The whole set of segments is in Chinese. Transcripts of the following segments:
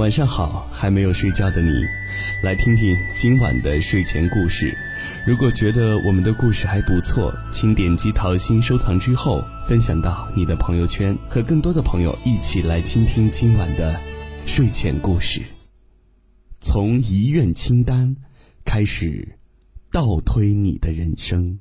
晚上好，还没有睡觉的你，来听听今晚的睡前故事。如果觉得我们的故事还不错，请点击桃心收藏之后，分享到你的朋友圈，和更多的朋友一起来倾听今晚的睡前故事。从遗愿清单开始，倒推你的人生。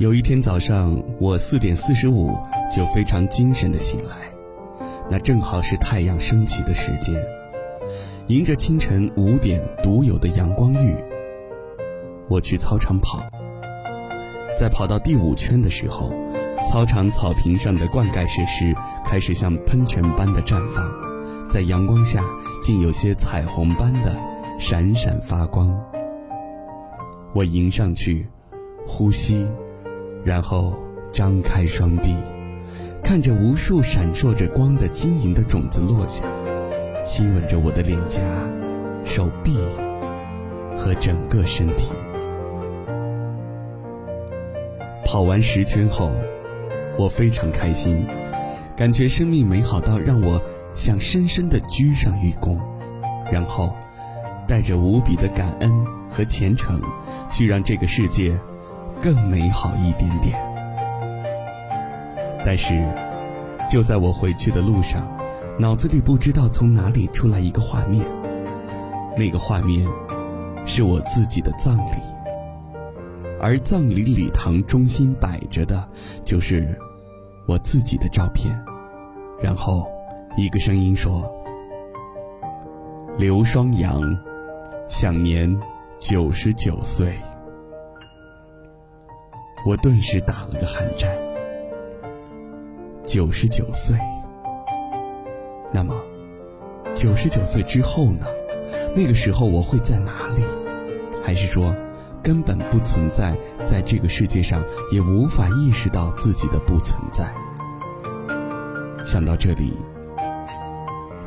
有一天早上，我四点四十五就非常精神的醒来，那正好是太阳升起的时间。迎着清晨五点独有的阳光浴，我去操场跑。在跑到第五圈的时候，操场草坪上的灌溉设施开始像喷泉般的绽放，在阳光下竟有些彩虹般的闪闪发光。我迎上去，呼吸。然后张开双臂，看着无数闪烁着光的晶莹的种子落下，亲吻着我的脸颊、手臂和整个身体。跑完十圈后，我非常开心，感觉生命美好到让我想深深的鞠上一躬，然后带着无比的感恩和虔诚，去让这个世界。更美好一点点。但是，就在我回去的路上，脑子里不知道从哪里出来一个画面。那个画面，是我自己的葬礼。而葬礼礼堂中心摆着的，就是我自己的照片。然后，一个声音说：“刘双阳，享年九十九岁。”我顿时打了个寒战。九十九岁，那么九十九岁之后呢？那个时候我会在哪里？还是说根本不存在在这个世界上，也无法意识到自己的不存在？想到这里，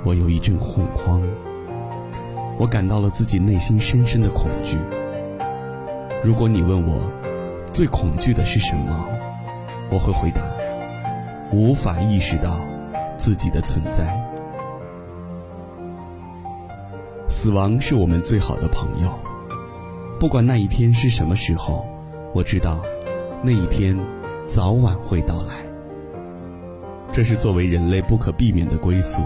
我有一阵恐慌，我感到了自己内心深深的恐惧。如果你问我，最恐惧的是什么？我会回答：无法意识到自己的存在。死亡是我们最好的朋友，不管那一天是什么时候，我知道那一天早晚会到来。这是作为人类不可避免的归宿，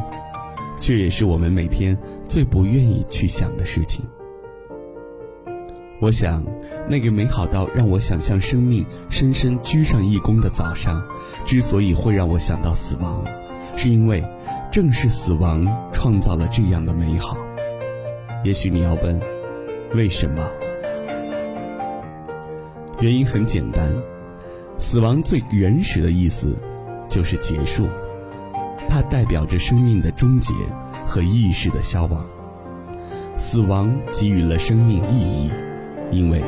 却也是我们每天最不愿意去想的事情。我想，那个美好到让我想象生命深深鞠上一躬的早上，之所以会让我想到死亡，是因为正是死亡创造了这样的美好。也许你要问，为什么？原因很简单，死亡最原始的意思就是结束，它代表着生命的终结和意识的消亡。死亡给予了生命意义。因为，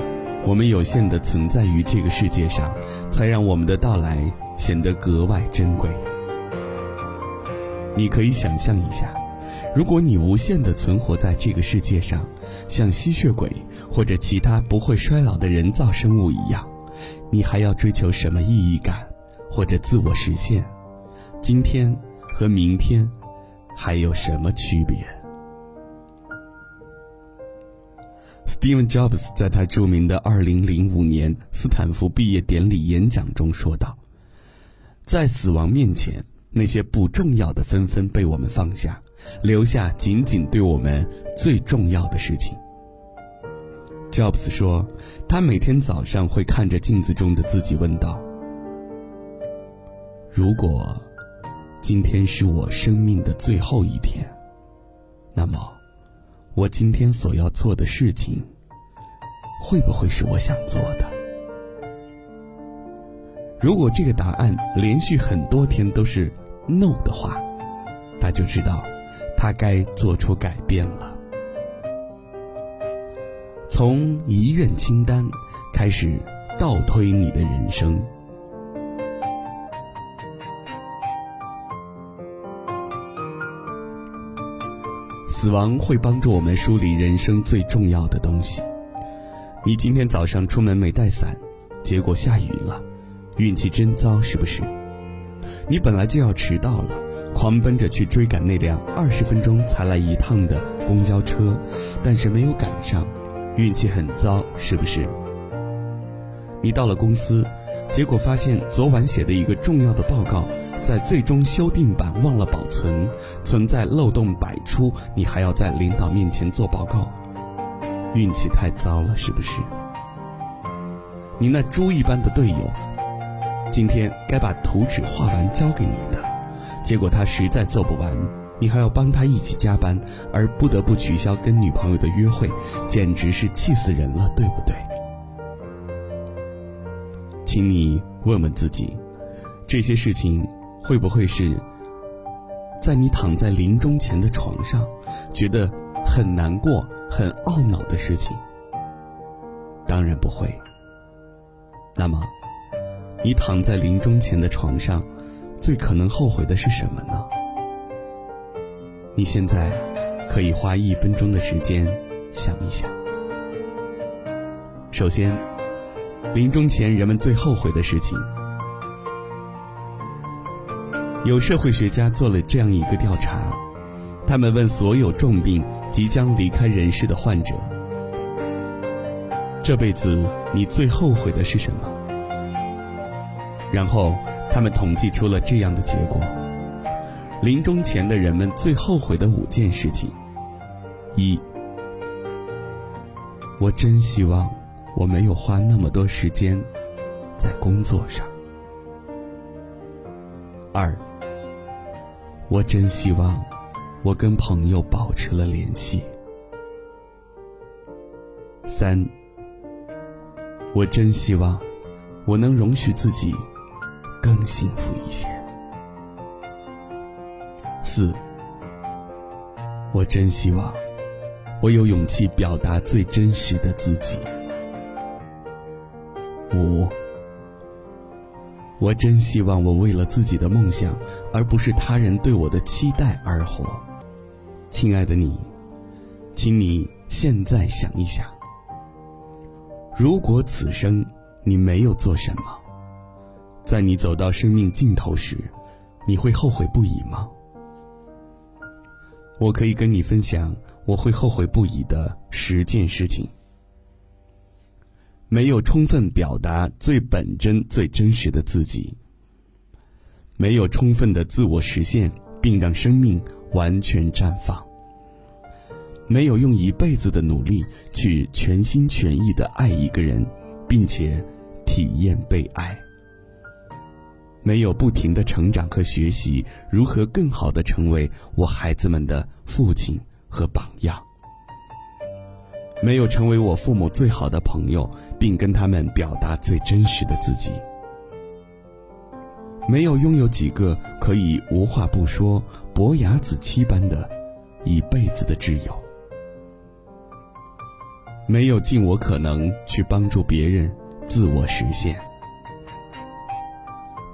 我们有限的存在于这个世界上，才让我们的到来显得格外珍贵。你可以想象一下，如果你无限的存活在这个世界上，像吸血鬼或者其他不会衰老的人造生物一样，你还要追求什么意义感或者自我实现？今天和明天还有什么区别？Steve Jobs 在他著名的2005年斯坦福毕业典礼演讲中说道：“在死亡面前，那些不重要的纷纷被我们放下，留下仅仅对我们最重要的事情。”Jobs 说：“他每天早上会看着镜子中的自己，问道：‘如果今天是我生命的最后一天，那么……’”我今天所要做的事情，会不会是我想做的？如果这个答案连续很多天都是 “no” 的话，他就知道他该做出改变了。从遗愿清单开始倒推你的人生。死亡会帮助我们梳理人生最重要的东西。你今天早上出门没带伞，结果下雨了，运气真糟，是不是？你本来就要迟到了，狂奔着去追赶那辆二十分钟才来一趟的公交车，但是没有赶上，运气很糟，是不是？你到了公司，结果发现昨晚写的一个重要的报告。在最终修订版忘了保存，存在漏洞百出，你还要在领导面前做报告，运气太糟了，是不是？你那猪一般的队友，今天该把图纸画完交给你的，结果他实在做不完，你还要帮他一起加班，而不得不取消跟女朋友的约会，简直是气死人了，对不对？请你问问自己，这些事情。会不会是在你躺在临终前的床上，觉得很难过、很懊恼的事情？当然不会。那么，你躺在临终前的床上，最可能后悔的是什么呢？你现在可以花一分钟的时间想一想。首先，临终前人们最后悔的事情。有社会学家做了这样一个调查，他们问所有重病即将离开人世的患者：“这辈子你最后悔的是什么？”然后他们统计出了这样的结果：临终前的人们最后悔的五件事情。一，我真希望我没有花那么多时间在工作上。二。我真希望，我跟朋友保持了联系。三，我真希望，我能容许自己更幸福一些。四，我真希望，我有勇气表达最真实的自己。五。我真希望我为了自己的梦想，而不是他人对我的期待而活。亲爱的你，请你现在想一想：如果此生你没有做什么，在你走到生命尽头时，你会后悔不已吗？我可以跟你分享我会后悔不已的十件事情。没有充分表达最本真、最真实的自己，没有充分的自我实现，并让生命完全绽放，没有用一辈子的努力去全心全意的爱一个人，并且体验被爱，没有不停的成长和学习如何更好的成为我孩子们的父亲和榜样。没有成为我父母最好的朋友，并跟他们表达最真实的自己；没有拥有几个可以无话不说、伯牙子期般的一辈子的挚友；没有尽我可能去帮助别人自我实现；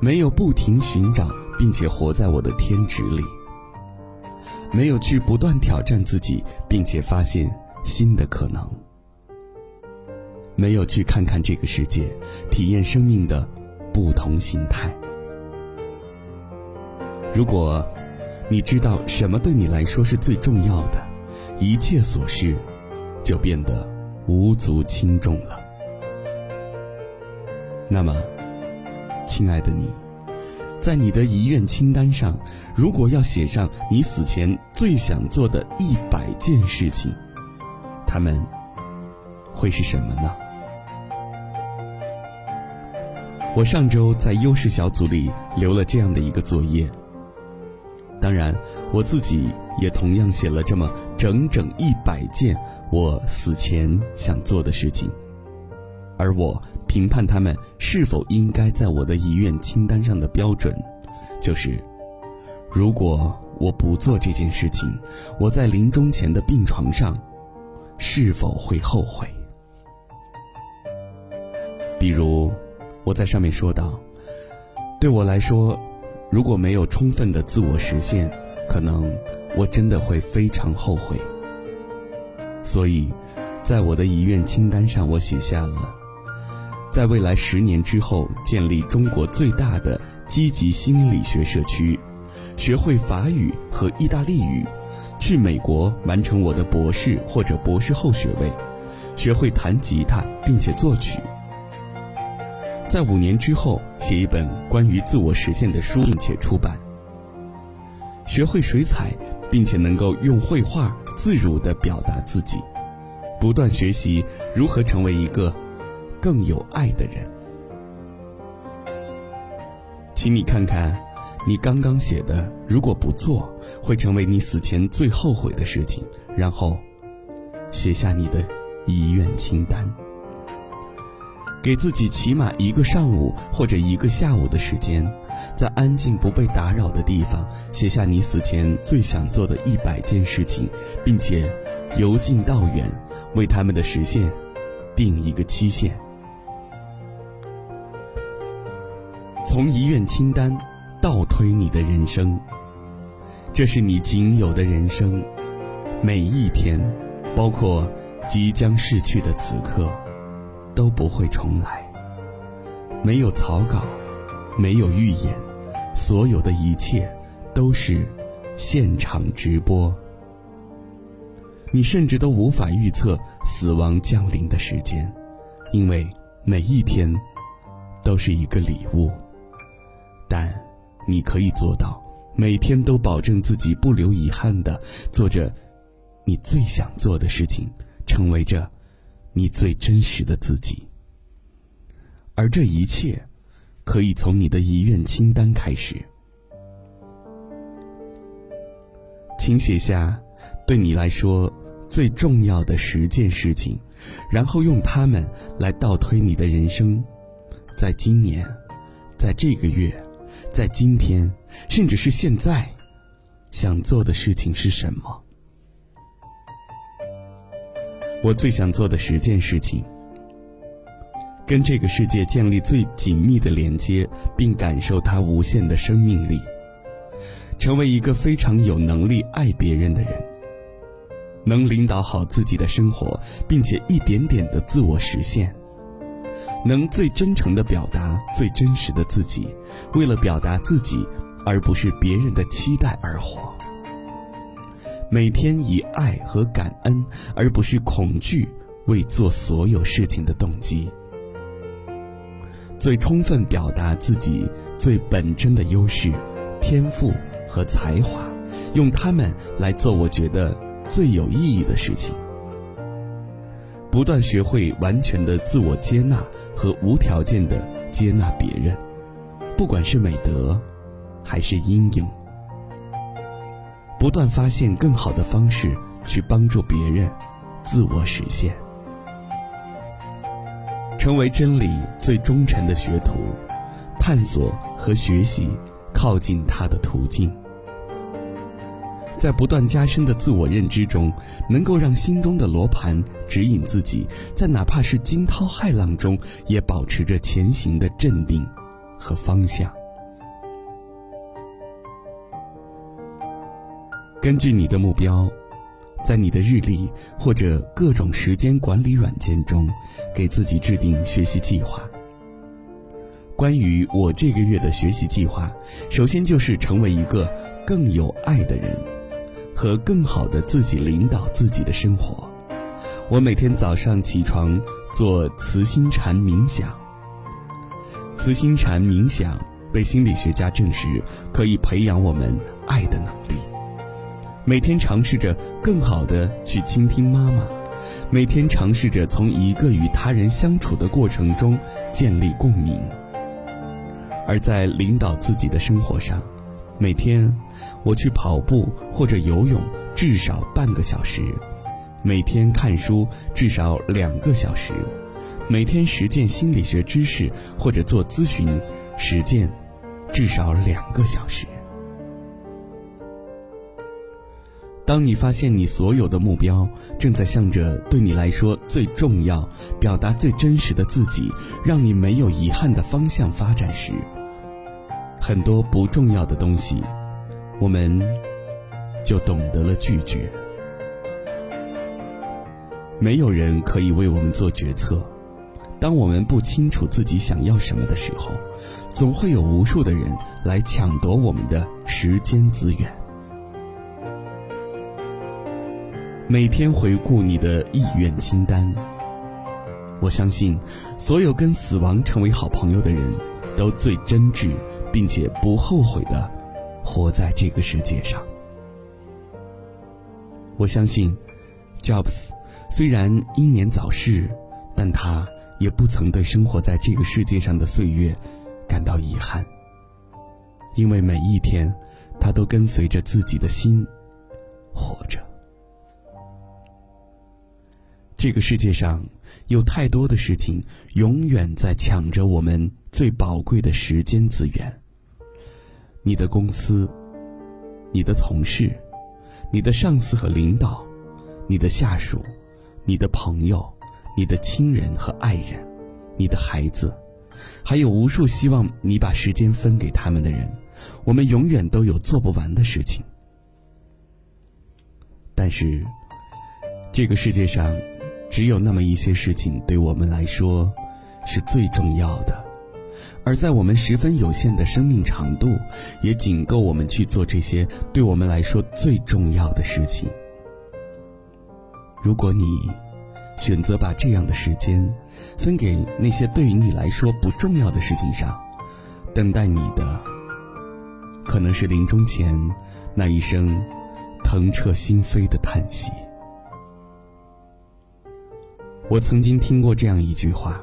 没有不停寻找并且活在我的天职里；没有去不断挑战自己，并且发现。新的可能，没有去看看这个世界，体验生命的不同形态。如果你知道什么对你来说是最重要的，一切琐事就变得无足轻重了。那么，亲爱的你，在你的遗愿清单上，如果要写上你死前最想做的一百件事情。他们会是什么呢？我上周在优势小组里留了这样的一个作业。当然，我自己也同样写了这么整整一百件我死前想做的事情，而我评判他们是否应该在我的遗愿清单上的标准，就是：如果我不做这件事情，我在临终前的病床上。是否会后悔？比如，我在上面说到，对我来说，如果没有充分的自我实现，可能我真的会非常后悔。所以，在我的遗愿清单上，我写下了，在未来十年之后建立中国最大的积极心理学社区，学会法语和意大利语，去美国完成我的博士或者博士后学位，学会弹吉他并且作曲。在五年之后写一本关于自我实现的书，并且出版。学会水彩，并且能够用绘画自如地表达自己，不断学习如何成为一个更有爱的人。请你看看，你刚刚写的，如果不做，会成为你死前最后悔的事情。然后，写下你的遗愿清单。给自己起码一个上午或者一个下午的时间，在安静不被打扰的地方写下你死前最想做的一百件事情，并且由近到远，为他们的实现定一个期限。从遗愿清单倒推你的人生，这是你仅有的人生，每一天，包括即将逝去的此刻。都不会重来。没有草稿，没有预演，所有的一切都是现场直播。你甚至都无法预测死亡降临的时间，因为每一天都是一个礼物。但你可以做到，每天都保证自己不留遗憾的做着你最想做的事情，成为着。你最真实的自己，而这一切可以从你的遗愿清单开始。请写下对你来说最重要的十件事情，然后用它们来倒推你的人生。在今年，在这个月，在今天，甚至是现在，想做的事情是什么？我最想做的十件事情，跟这个世界建立最紧密的连接，并感受它无限的生命力，成为一个非常有能力爱别人的人，能领导好自己的生活，并且一点点的自我实现，能最真诚的表达最真实的自己，为了表达自己，而不是别人的期待而活。每天以爱和感恩，而不是恐惧为做所有事情的动机。最充分表达自己最本真的优势、天赋和才华，用它们来做我觉得最有意义的事情。不断学会完全的自我接纳和无条件的接纳别人，不管是美德还是阴影。不断发现更好的方式去帮助别人，自我实现，成为真理最忠诚的学徒，探索和学习靠近他的途径，在不断加深的自我认知中，能够让心中的罗盘指引自己，在哪怕是惊涛骇浪中，也保持着前行的镇定和方向。根据你的目标，在你的日历或者各种时间管理软件中，给自己制定学习计划。关于我这个月的学习计划，首先就是成为一个更有爱的人，和更好的自己领导自己的生活。我每天早上起床做慈心禅冥想。慈心禅冥想被心理学家证实可以培养我们爱的能力。每天尝试着更好的去倾听妈妈，每天尝试着从一个与他人相处的过程中建立共鸣。而在领导自己的生活上，每天我去跑步或者游泳至少半个小时，每天看书至少两个小时，每天实践心理学知识或者做咨询实践至少两个小时。当你发现你所有的目标正在向着对你来说最重要、表达最真实的自己、让你没有遗憾的方向发展时，很多不重要的东西，我们就懂得了拒绝。没有人可以为我们做决策。当我们不清楚自己想要什么的时候，总会有无数的人来抢夺我们的时间资源。每天回顾你的意愿清单。我相信，所有跟死亡成为好朋友的人，都最真挚，并且不后悔的活在这个世界上。我相信，Jobs 虽然英年早逝，但他也不曾对生活在这个世界上的岁月感到遗憾，因为每一天，他都跟随着自己的心活着。这个世界上有太多的事情，永远在抢着我们最宝贵的时间资源。你的公司、你的同事、你的上司和领导、你的下属、你的朋友、你的亲人和爱人、你的孩子，还有无数希望你把时间分给他们的人，我们永远都有做不完的事情。但是，这个世界上。只有那么一些事情对我们来说是最重要的，而在我们十分有限的生命长度，也仅够我们去做这些对我们来说最重要的事情。如果你选择把这样的时间分给那些对于你来说不重要的事情上，等待你的可能是临终前那一声疼彻心扉的叹息。我曾经听过这样一句话：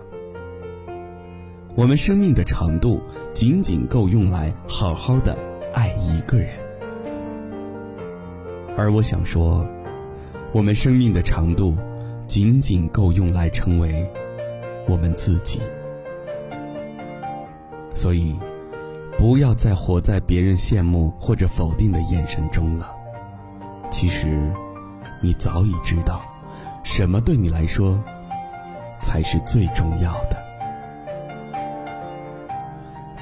我们生命的长度仅仅够用来好好的爱一个人，而我想说，我们生命的长度仅仅够用来成为我们自己。所以，不要再活在别人羡慕或者否定的眼神中了。其实，你早已知道。什么对你来说才是最重要的？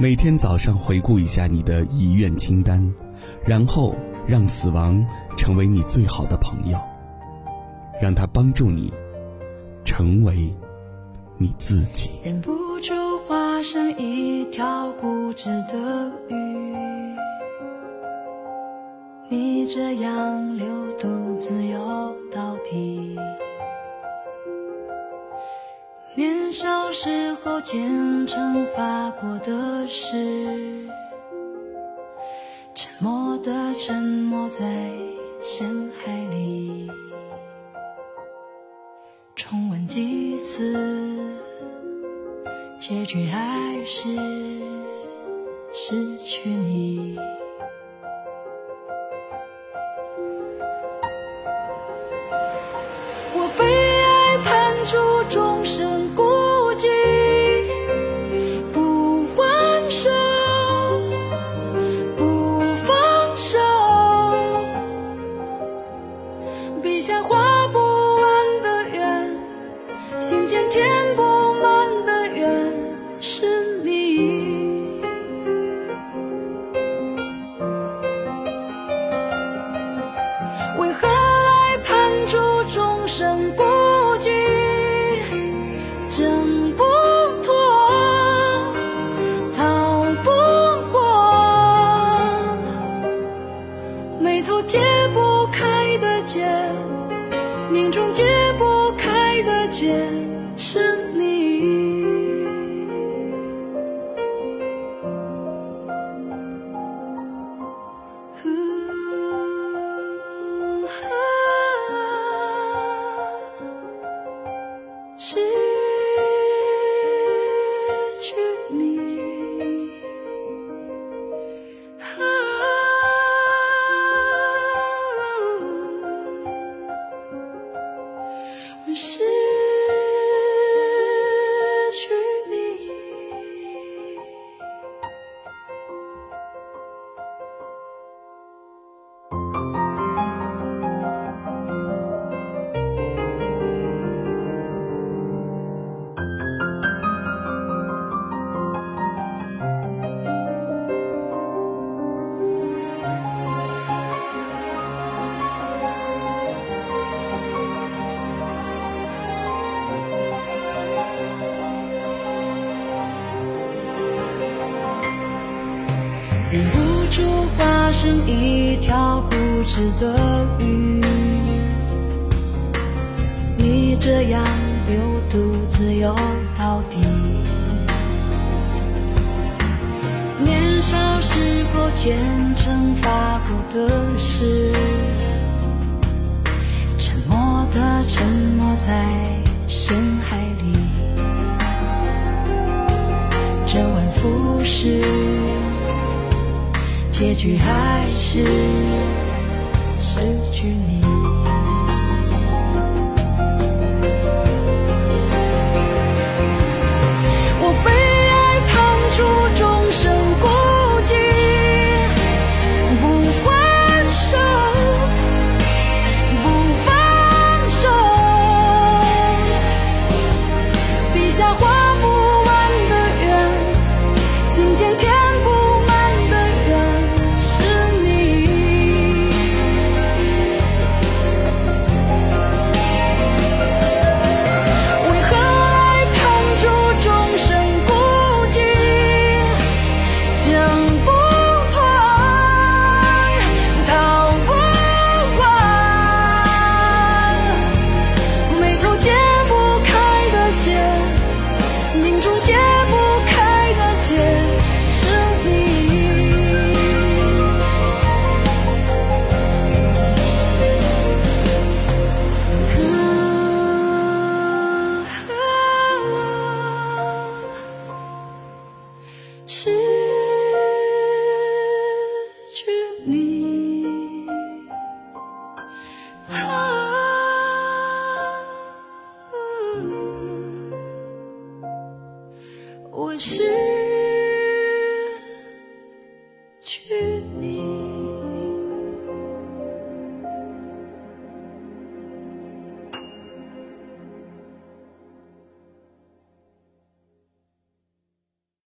每天早上回顾一下你的遗愿清单，然后让死亡成为你最好的朋友，让他帮助你成为你自己。忍不住化身一条固执的鱼，你这样流独自游到底。年少时候虔诚发过的誓，沉默的沉没在深海里，重温几次，结局还是失去你。的鱼，你这样留独自游到底。年少时候虔诚发过的誓，沉默的沉没在深海里，周而复始。结局还是失去你。